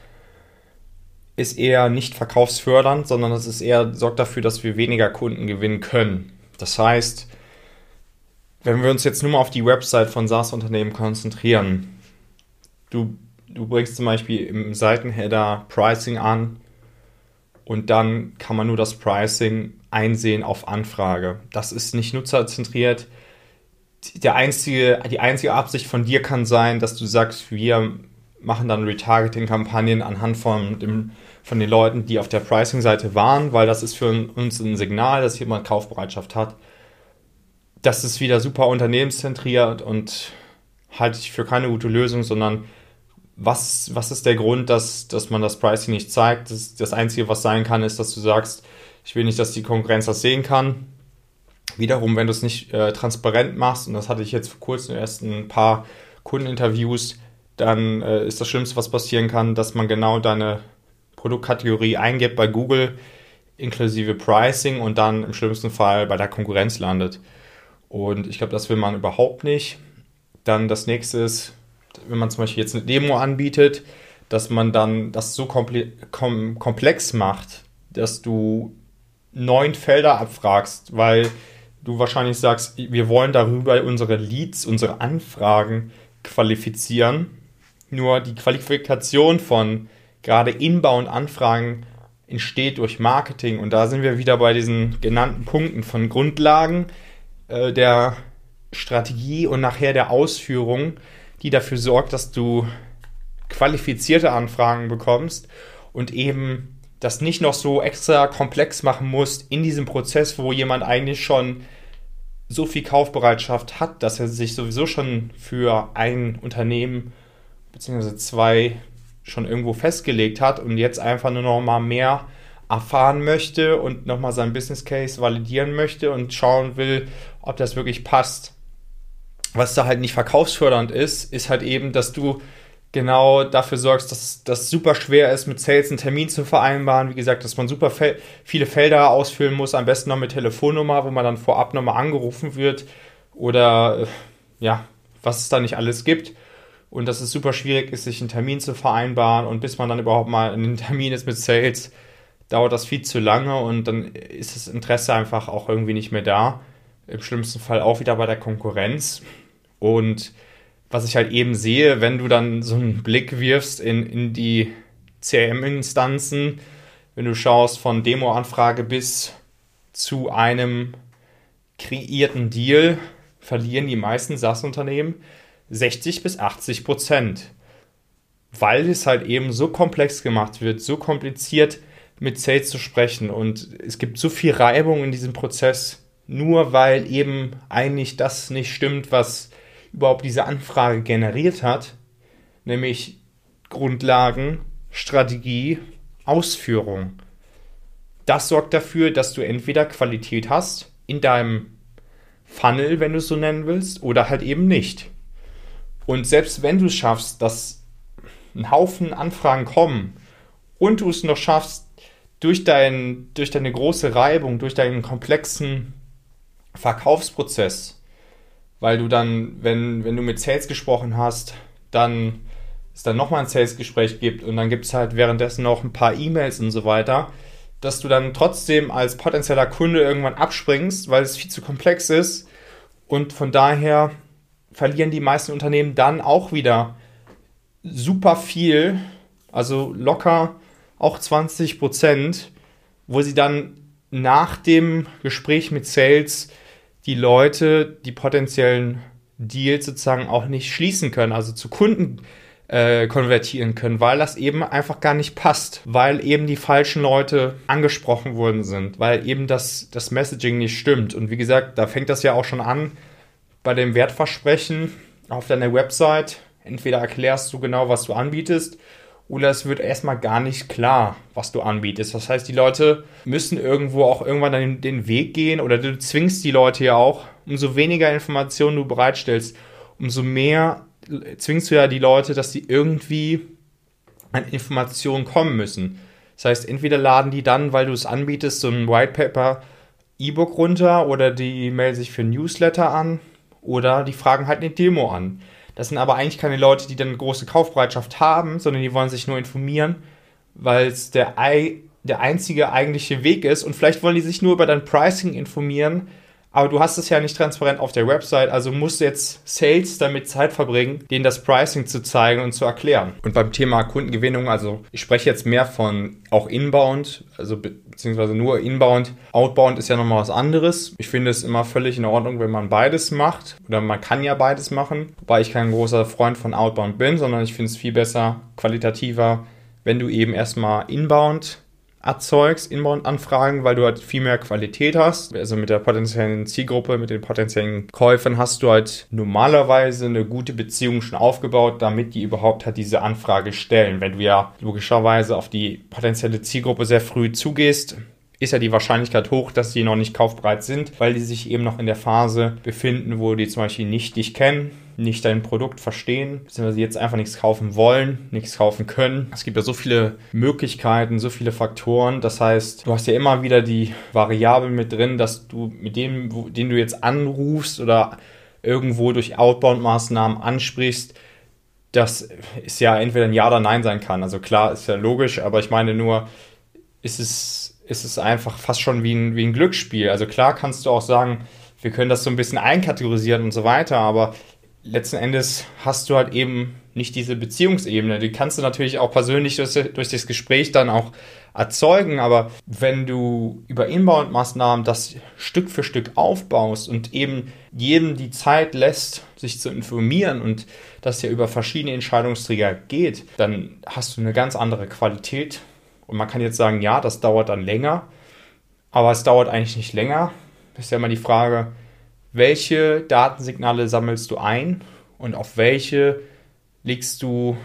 ist eher nicht verkaufsfördernd, sondern das ist eher, sorgt dafür, dass wir weniger Kunden gewinnen können. Das heißt, wenn wir uns jetzt nur mal auf die Website von SaaS-Unternehmen konzentrieren, du du bringst zum Beispiel im Seitenheader Pricing an und dann kann man nur das Pricing einsehen auf Anfrage. Das ist nicht nutzerzentriert. Der einzige, die einzige Absicht von dir kann sein, dass du sagst, wir machen dann Retargeting-Kampagnen anhand von, dem, von den Leuten, die auf der Pricing-Seite waren, weil das ist für uns ein Signal, dass jemand Kaufbereitschaft hat. Das ist wieder super unternehmenszentriert und halte ich für keine gute Lösung, sondern was, was ist der Grund, dass, dass man das Pricing nicht zeigt? Das, das Einzige, was sein kann, ist, dass du sagst, ich will nicht, dass die Konkurrenz das sehen kann. Wiederum, wenn du es nicht äh, transparent machst, und das hatte ich jetzt vor kurzem erst ein paar Kundeninterviews, dann äh, ist das Schlimmste, was passieren kann, dass man genau deine Produktkategorie eingibt bei Google inklusive Pricing und dann im schlimmsten Fall bei der Konkurrenz landet. Und ich glaube, das will man überhaupt nicht. Dann das nächste ist, wenn man zum Beispiel jetzt eine Demo anbietet, dass man dann das so komplex macht, dass du neun Felder abfragst, weil du wahrscheinlich sagst, wir wollen darüber unsere Leads, unsere Anfragen qualifizieren. Nur die Qualifikation von gerade Inbound-Anfragen entsteht durch Marketing und da sind wir wieder bei diesen genannten Punkten von Grundlagen äh, der Strategie und nachher der Ausführung die dafür sorgt, dass du qualifizierte Anfragen bekommst und eben das nicht noch so extra komplex machen musst in diesem Prozess, wo jemand eigentlich schon so viel Kaufbereitschaft hat, dass er sich sowieso schon für ein Unternehmen bzw. zwei schon irgendwo festgelegt hat und jetzt einfach nur noch mal mehr erfahren möchte und nochmal sein Business Case validieren möchte und schauen will, ob das wirklich passt was da halt nicht verkaufsfördernd ist, ist halt eben, dass du genau dafür sorgst, dass das super schwer ist, mit Sales einen Termin zu vereinbaren. Wie gesagt, dass man super fel viele Felder ausfüllen muss, am besten noch mit Telefonnummer, wo man dann vorab nochmal angerufen wird oder äh, ja, was es da nicht alles gibt. Und dass es super schwierig ist, sich einen Termin zu vereinbaren und bis man dann überhaupt mal in den Termin ist mit Sales, dauert das viel zu lange und dann ist das Interesse einfach auch irgendwie nicht mehr da. Im schlimmsten Fall auch wieder bei der Konkurrenz. Und was ich halt eben sehe, wenn du dann so einen Blick wirfst in, in die CRM-Instanzen, wenn du schaust von Demo-Anfrage bis zu einem kreierten Deal, verlieren die meisten SaaS-Unternehmen 60 bis 80 Prozent. Weil es halt eben so komplex gemacht wird, so kompliziert mit Sales zu sprechen und es gibt so viel Reibung in diesem Prozess, nur weil eben eigentlich das nicht stimmt, was überhaupt diese Anfrage generiert hat, nämlich Grundlagen, Strategie, Ausführung. Das sorgt dafür, dass du entweder Qualität hast in deinem Funnel, wenn du es so nennen willst, oder halt eben nicht. Und selbst wenn du es schaffst, dass ein Haufen Anfragen kommen und du es noch schaffst, durch, dein, durch deine große Reibung, durch deinen komplexen Verkaufsprozess weil du dann, wenn, wenn du mit Sales gesprochen hast, dann es dann nochmal ein Sales-Gespräch gibt und dann gibt es halt währenddessen noch ein paar E-Mails und so weiter, dass du dann trotzdem als potenzieller Kunde irgendwann abspringst, weil es viel zu komplex ist. Und von daher verlieren die meisten Unternehmen dann auch wieder super viel, also locker auch 20 Prozent, wo sie dann nach dem Gespräch mit Sales die Leute die potenziellen Deals sozusagen auch nicht schließen können, also zu Kunden äh, konvertieren können, weil das eben einfach gar nicht passt, weil eben die falschen Leute angesprochen worden sind, weil eben das, das Messaging nicht stimmt. Und wie gesagt, da fängt das ja auch schon an bei dem Wertversprechen auf deiner Website. Entweder erklärst du genau, was du anbietest, oder es wird erstmal gar nicht klar, was du anbietest. Das heißt, die Leute müssen irgendwo auch irgendwann den, den Weg gehen oder du zwingst die Leute ja auch, umso weniger Informationen du bereitstellst, umso mehr zwingst du ja die Leute, dass sie irgendwie an Informationen kommen müssen. Das heißt, entweder laden die dann, weil du es anbietest, so ein White Paper E-Book runter oder die melden sich für Newsletter an oder die fragen halt eine Demo an. Das sind aber eigentlich keine Leute, die dann große Kaufbereitschaft haben, sondern die wollen sich nur informieren, weil es der, der einzige eigentliche Weg ist. Und vielleicht wollen die sich nur über dein Pricing informieren, aber du hast es ja nicht transparent auf der Website, also musst du jetzt Sales damit Zeit verbringen, denen das Pricing zu zeigen und zu erklären. Und beim Thema Kundengewinnung, also ich spreche jetzt mehr von auch Inbound, also beziehungsweise nur Inbound. Outbound ist ja nochmal was anderes. Ich finde es immer völlig in Ordnung, wenn man beides macht. Oder man kann ja beides machen. Wobei ich kein großer Freund von Outbound bin, sondern ich finde es viel besser, qualitativer, wenn du eben erstmal Inbound erzeugst, Inbound-Anfragen, weil du halt viel mehr Qualität hast. Also mit der potenziellen Zielgruppe, mit den potenziellen Käufern hast du halt normalerweise eine gute Beziehung schon aufgebaut, damit die überhaupt halt diese Anfrage stellen. Wenn du ja logischerweise auf die potenzielle Zielgruppe sehr früh zugehst, ist ja die Wahrscheinlichkeit hoch, dass sie noch nicht kaufbereit sind, weil die sich eben noch in der Phase befinden, wo die zum Beispiel nicht dich kennen, nicht dein Produkt verstehen, beziehungsweise jetzt einfach nichts kaufen wollen, nichts kaufen können. Es gibt ja so viele Möglichkeiten, so viele Faktoren. Das heißt, du hast ja immer wieder die Variablen mit drin, dass du mit dem, den du jetzt anrufst oder irgendwo durch Outbound-Maßnahmen ansprichst, das ist ja entweder ein Ja oder Nein sein kann. Also klar, ist ja logisch, aber ich meine nur, ist es, ist es einfach fast schon wie ein, wie ein Glücksspiel. Also klar kannst du auch sagen, wir können das so ein bisschen einkategorisieren und so weiter, aber letzten Endes hast du halt eben nicht diese Beziehungsebene. Die kannst du natürlich auch persönlich durch, durch das Gespräch dann auch erzeugen, aber wenn du über Inbound-Maßnahmen das Stück für Stück aufbaust und eben jedem die Zeit lässt, sich zu informieren und das ja über verschiedene Entscheidungsträger geht, dann hast du eine ganz andere Qualität. Und man kann jetzt sagen, ja, das dauert dann länger, aber es dauert eigentlich nicht länger. Das ist ja immer die Frage, welche Datensignale sammelst du ein und auf welche legst du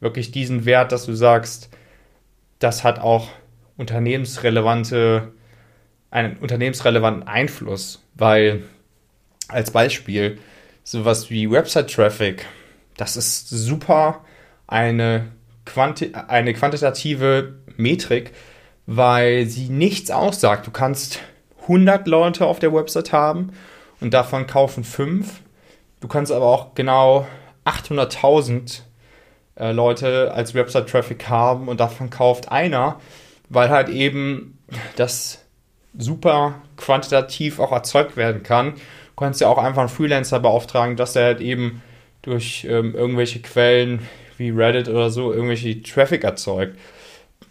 wirklich diesen Wert, dass du sagst, das hat auch unternehmensrelevante, einen unternehmensrelevanten Einfluss, weil als Beispiel sowas wie Website-Traffic, das ist super eine, Quanti eine quantitative Metrik, weil sie nichts aussagt. Du kannst 100 Leute auf der Website haben und davon kaufen fünf. Du kannst aber auch genau 800.000 äh, Leute als Website-Traffic haben und davon kauft einer, weil halt eben das super quantitativ auch erzeugt werden kann. Du kannst ja auch einfach einen Freelancer beauftragen, dass er halt eben durch ähm, irgendwelche Quellen wie Reddit oder so irgendwelche Traffic erzeugt.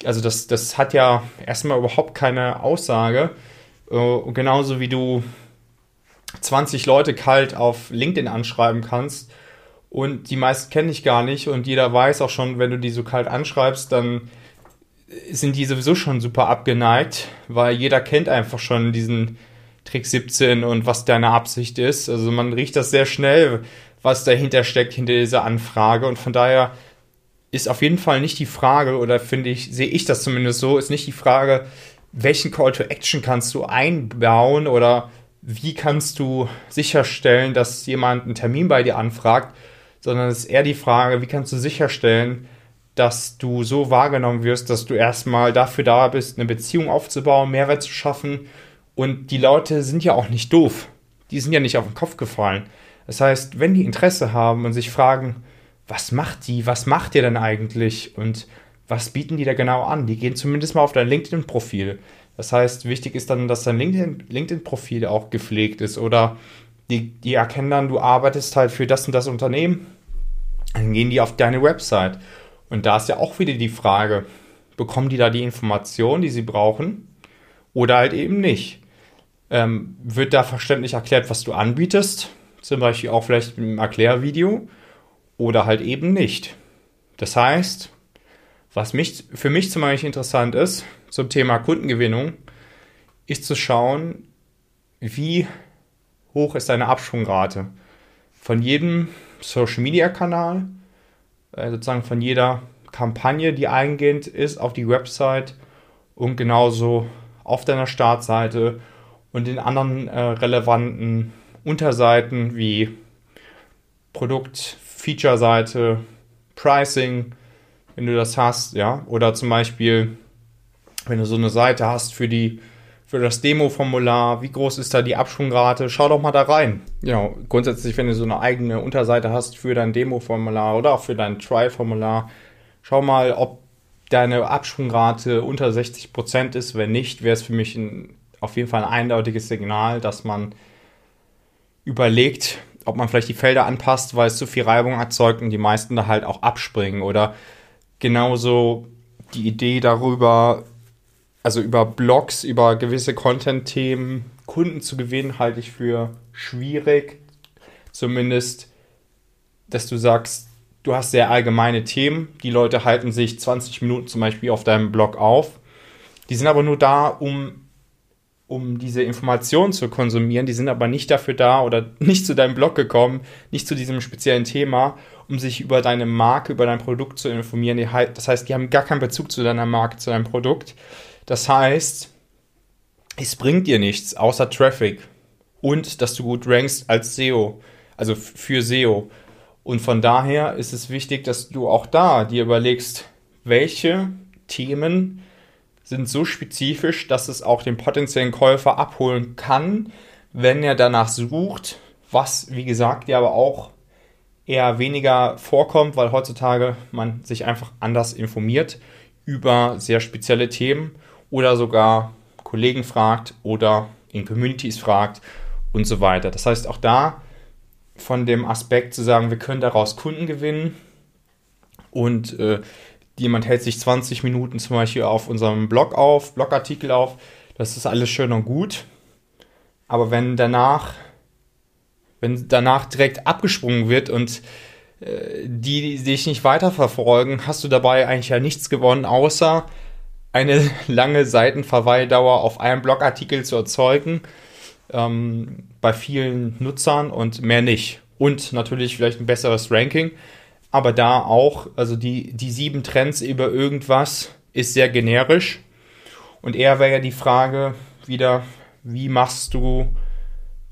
Also das, das hat ja erstmal überhaupt keine Aussage. Äh, genauso wie du 20 Leute kalt auf LinkedIn anschreiben kannst und die meisten kennen dich gar nicht und jeder weiß auch schon, wenn du die so kalt anschreibst, dann sind die sowieso schon super abgeneigt, weil jeder kennt einfach schon diesen Trick 17 und was deine Absicht ist. Also man riecht das sehr schnell, was dahinter steckt, hinter dieser Anfrage und von daher ist auf jeden Fall nicht die Frage, oder finde ich, sehe ich das zumindest so, ist nicht die Frage, welchen Call to Action kannst du einbauen oder wie kannst du sicherstellen, dass jemand einen Termin bei dir anfragt, sondern es ist eher die Frage, wie kannst du sicherstellen, dass du so wahrgenommen wirst, dass du erstmal dafür da bist, eine Beziehung aufzubauen, Mehrwert zu schaffen. Und die Leute sind ja auch nicht doof. Die sind ja nicht auf den Kopf gefallen. Das heißt, wenn die Interesse haben und sich fragen, was macht die, was macht ihr denn eigentlich und was bieten die da genau an? Die gehen zumindest mal auf dein LinkedIn-Profil. Das heißt, wichtig ist dann, dass dein LinkedIn-Profil LinkedIn auch gepflegt ist oder die, die erkennen dann, du arbeitest halt für das und das Unternehmen. Dann gehen die auf deine Website. Und da ist ja auch wieder die Frage, bekommen die da die Informationen, die sie brauchen oder halt eben nicht? Ähm, wird da verständlich erklärt, was du anbietest? Zum Beispiel auch vielleicht im Erklärvideo oder halt eben nicht. Das heißt, was mich, für mich zum Beispiel interessant ist, zum Thema Kundengewinnung, ist zu schauen, wie hoch ist deine Abschwungrate von jedem Social Media Kanal, äh, sozusagen von jeder Kampagne, die eingehend ist auf die Website und genauso auf deiner Startseite und den anderen äh, relevanten Unterseiten wie Produkt, Feature-Seite, Pricing, wenn du das hast, ja, oder zum Beispiel wenn du so eine Seite hast für die für das Demo-Formular, wie groß ist da die Abschwungrate? Schau doch mal da rein. Ja, grundsätzlich, wenn du so eine eigene Unterseite hast für dein Demo-Formular oder auch für dein Try-Formular, schau mal, ob deine Abschwungrate unter 60% ist. Wenn nicht, wäre es für mich ein, auf jeden Fall ein eindeutiges Signal, dass man überlegt, ob man vielleicht die Felder anpasst, weil es zu viel Reibung erzeugt und die meisten da halt auch abspringen. Oder genauso die Idee darüber, also über Blogs, über gewisse Content-Themen Kunden zu gewinnen, halte ich für schwierig. Zumindest, dass du sagst, du hast sehr allgemeine Themen. Die Leute halten sich 20 Minuten zum Beispiel auf deinem Blog auf. Die sind aber nur da, um um diese Informationen zu konsumieren. Die sind aber nicht dafür da oder [laughs] nicht zu deinem Blog gekommen, nicht zu diesem speziellen Thema, um sich über deine Marke, über dein Produkt zu informieren. Das heißt, die haben gar keinen Bezug zu deiner Marke, zu deinem Produkt. Das heißt, es bringt dir nichts außer Traffic und dass du gut rankst als SEO, also für SEO. Und von daher ist es wichtig, dass du auch da dir überlegst, welche Themen sind so spezifisch, dass es auch den potenziellen Käufer abholen kann, wenn er danach sucht, was, wie gesagt, ja aber auch eher weniger vorkommt, weil heutzutage man sich einfach anders informiert über sehr spezielle Themen oder sogar Kollegen fragt oder in Communities fragt und so weiter. Das heißt, auch da von dem Aspekt zu sagen, wir können daraus Kunden gewinnen und äh, jemand hält sich 20 Minuten zum Beispiel auf unserem Blog auf, Blogartikel auf, das ist alles schön und gut. Aber wenn danach, wenn danach direkt abgesprungen wird und äh, die, die dich nicht weiterverfolgen, hast du dabei eigentlich ja nichts gewonnen, außer eine [laughs] lange Seitenverweildauer auf einem Blogartikel zu erzeugen ähm, bei vielen Nutzern und mehr nicht. Und natürlich vielleicht ein besseres Ranking aber da auch, also die, die sieben Trends über irgendwas ist sehr generisch. Und eher wäre ja die Frage wieder, wie machst du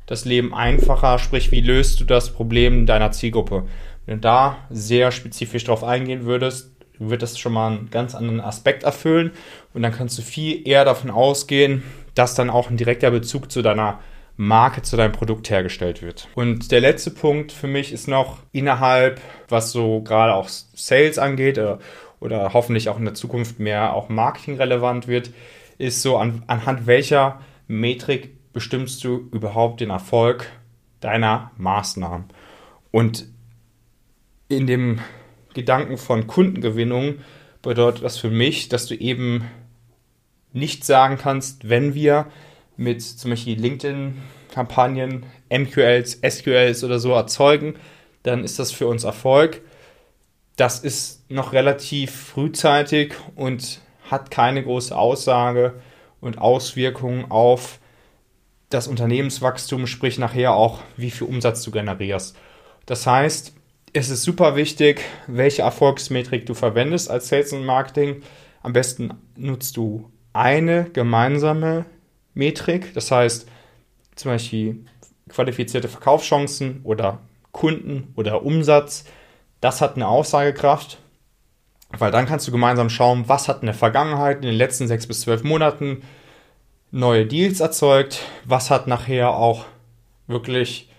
das Leben einfacher, sprich, wie löst du das Problem deiner Zielgruppe? Wenn du da sehr spezifisch drauf eingehen würdest, wird das schon mal einen ganz anderen Aspekt erfüllen und dann kannst du viel eher davon ausgehen, dass dann auch ein direkter Bezug zu deiner Marke zu deinem Produkt hergestellt wird. Und der letzte Punkt für mich ist noch innerhalb, was so gerade auch Sales angeht oder, äh, oder hoffentlich auch in der Zukunft mehr auch Marketing relevant wird, ist so an, anhand welcher Metrik bestimmst du überhaupt den Erfolg deiner Maßnahmen. Und in dem Gedanken von Kundengewinnung bedeutet das für mich, dass du eben nicht sagen kannst, wenn wir mit zum Beispiel LinkedIn-Kampagnen, MQLs, SQLs oder so erzeugen, dann ist das für uns Erfolg. Das ist noch relativ frühzeitig und hat keine große Aussage und Auswirkungen auf das Unternehmenswachstum, sprich nachher auch, wie viel Umsatz du generierst. Das heißt, es ist super wichtig, welche Erfolgsmetrik du verwendest als Sales und Marketing. Am besten nutzt du eine gemeinsame Metrik. Das heißt, zum Beispiel qualifizierte Verkaufschancen oder Kunden oder Umsatz. Das hat eine Aussagekraft, weil dann kannst du gemeinsam schauen, was hat in der Vergangenheit, in den letzten sechs bis zwölf Monaten neue Deals erzeugt, was hat nachher auch wirklich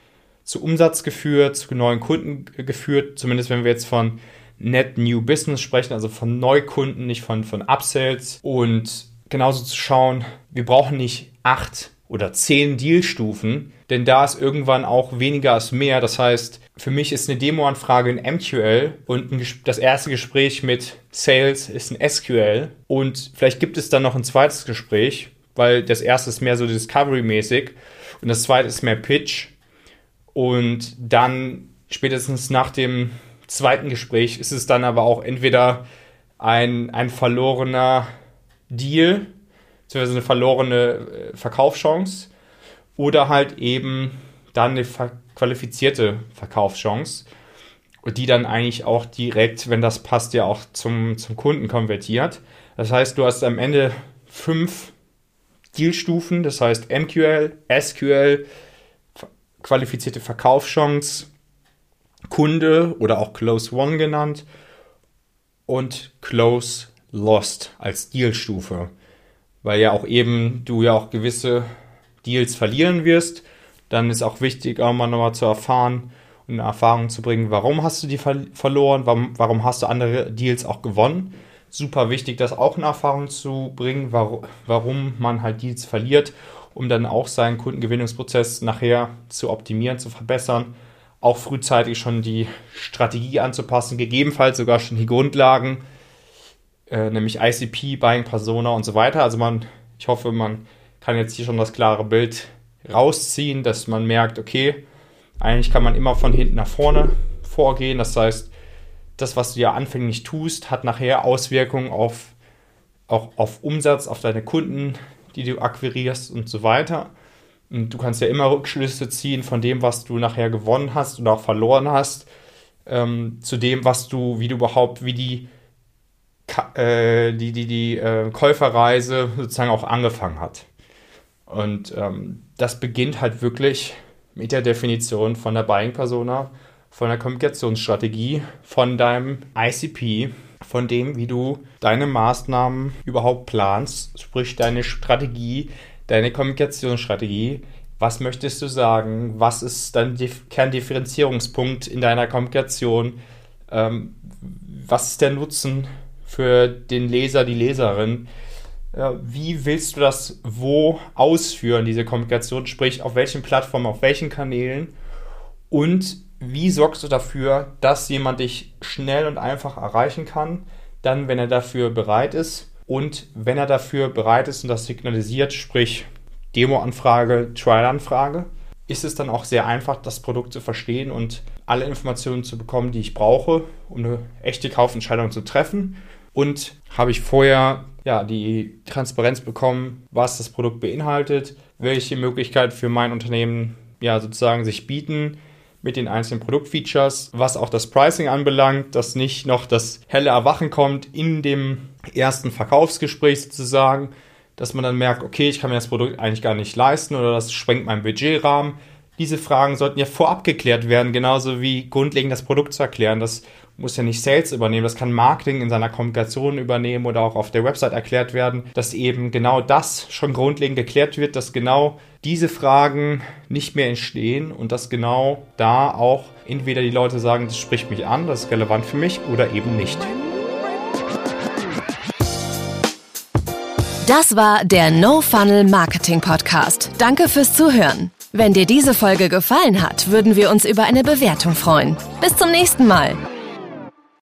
zu Umsatz geführt, zu neuen Kunden geführt, zumindest wenn wir jetzt von Net New Business sprechen, also von Neukunden, nicht von, von Upsells und genauso zu schauen, wir brauchen nicht acht oder zehn Dealstufen, denn da ist irgendwann auch weniger als mehr. Das heißt, für mich ist eine Demo-Anfrage ein MQL und ein, das erste Gespräch mit Sales ist ein SQL und vielleicht gibt es dann noch ein zweites Gespräch, weil das erste ist mehr so Discovery-mäßig und das zweite ist mehr Pitch und dann spätestens nach dem zweiten Gespräch ist es dann aber auch entweder ein, ein verlorener Deal, beziehungsweise eine verlorene äh, Verkaufschance oder halt eben dann eine qualifizierte Verkaufschance, die dann eigentlich auch direkt, wenn das passt, ja auch zum, zum Kunden konvertiert. Das heißt, du hast am Ende fünf Dealstufen, das heißt MQL, SQL, qualifizierte Verkaufschance, Kunde oder auch Close One genannt und Close Lost als Dealstufe. Weil ja auch eben du ja auch gewisse Deals verlieren wirst. Dann ist auch wichtig, auch mal nochmal zu erfahren und eine Erfahrung zu bringen, warum hast du die ver verloren, warum, warum hast du andere Deals auch gewonnen. Super wichtig, das auch in Erfahrung zu bringen, warum, warum man halt Deals verliert um dann auch seinen Kundengewinnungsprozess nachher zu optimieren, zu verbessern. Auch frühzeitig schon die Strategie anzupassen, gegebenenfalls sogar schon die Grundlagen, äh, nämlich ICP, Buying Persona und so weiter. Also man, ich hoffe, man kann jetzt hier schon das klare Bild rausziehen, dass man merkt, okay, eigentlich kann man immer von hinten nach vorne vorgehen. Das heißt, das, was du ja anfänglich tust, hat nachher Auswirkungen auf, auch auf Umsatz, auf deine Kunden, die du akquirierst und so weiter. Und du kannst ja immer Rückschlüsse ziehen von dem, was du nachher gewonnen hast oder auch verloren hast, ähm, zu dem, was du, wie du überhaupt, wie die, die, die, die äh, Käuferreise sozusagen auch angefangen hat. Und ähm, das beginnt halt wirklich mit der Definition von der Buying Persona, von der Kommunikationsstrategie, von deinem ICP, von dem, wie du deine Maßnahmen überhaupt planst, sprich deine Strategie, deine Kommunikationsstrategie. Was möchtest du sagen? Was ist dein Kerndifferenzierungspunkt in deiner Kommunikation? Ähm, was ist der Nutzen für den Leser, die Leserin? Äh, wie willst du das wo ausführen, diese Kommunikation? Sprich, auf welchen Plattformen, auf welchen Kanälen? Und wie sorgst du dafür, dass jemand dich schnell und einfach erreichen kann, dann, wenn er dafür bereit ist? Und wenn er dafür bereit ist und das signalisiert, sprich Demo-Anfrage, Trial-Anfrage, ist es dann auch sehr einfach, das Produkt zu verstehen und alle Informationen zu bekommen, die ich brauche, um eine echte Kaufentscheidung zu treffen. Und habe ich vorher ja, die Transparenz bekommen, was das Produkt beinhaltet, welche Möglichkeiten für mein Unternehmen ja sozusagen sich bieten mit den einzelnen Produktfeatures, was auch das Pricing anbelangt, dass nicht noch das helle Erwachen kommt in dem ersten Verkaufsgespräch sozusagen, dass man dann merkt, okay, ich kann mir das Produkt eigentlich gar nicht leisten oder das sprengt meinen Budgetrahmen. Diese Fragen sollten ja vorab geklärt werden, genauso wie grundlegend das Produkt zu erklären. Das muss ja nicht Sales übernehmen, das kann Marketing in seiner Kommunikation übernehmen oder auch auf der Website erklärt werden, dass eben genau das schon grundlegend geklärt wird, dass genau diese Fragen nicht mehr entstehen und dass genau da auch entweder die Leute sagen, das spricht mich an, das ist relevant für mich oder eben nicht. Das war der No Funnel Marketing Podcast. Danke fürs Zuhören. Wenn dir diese Folge gefallen hat, würden wir uns über eine Bewertung freuen. Bis zum nächsten Mal.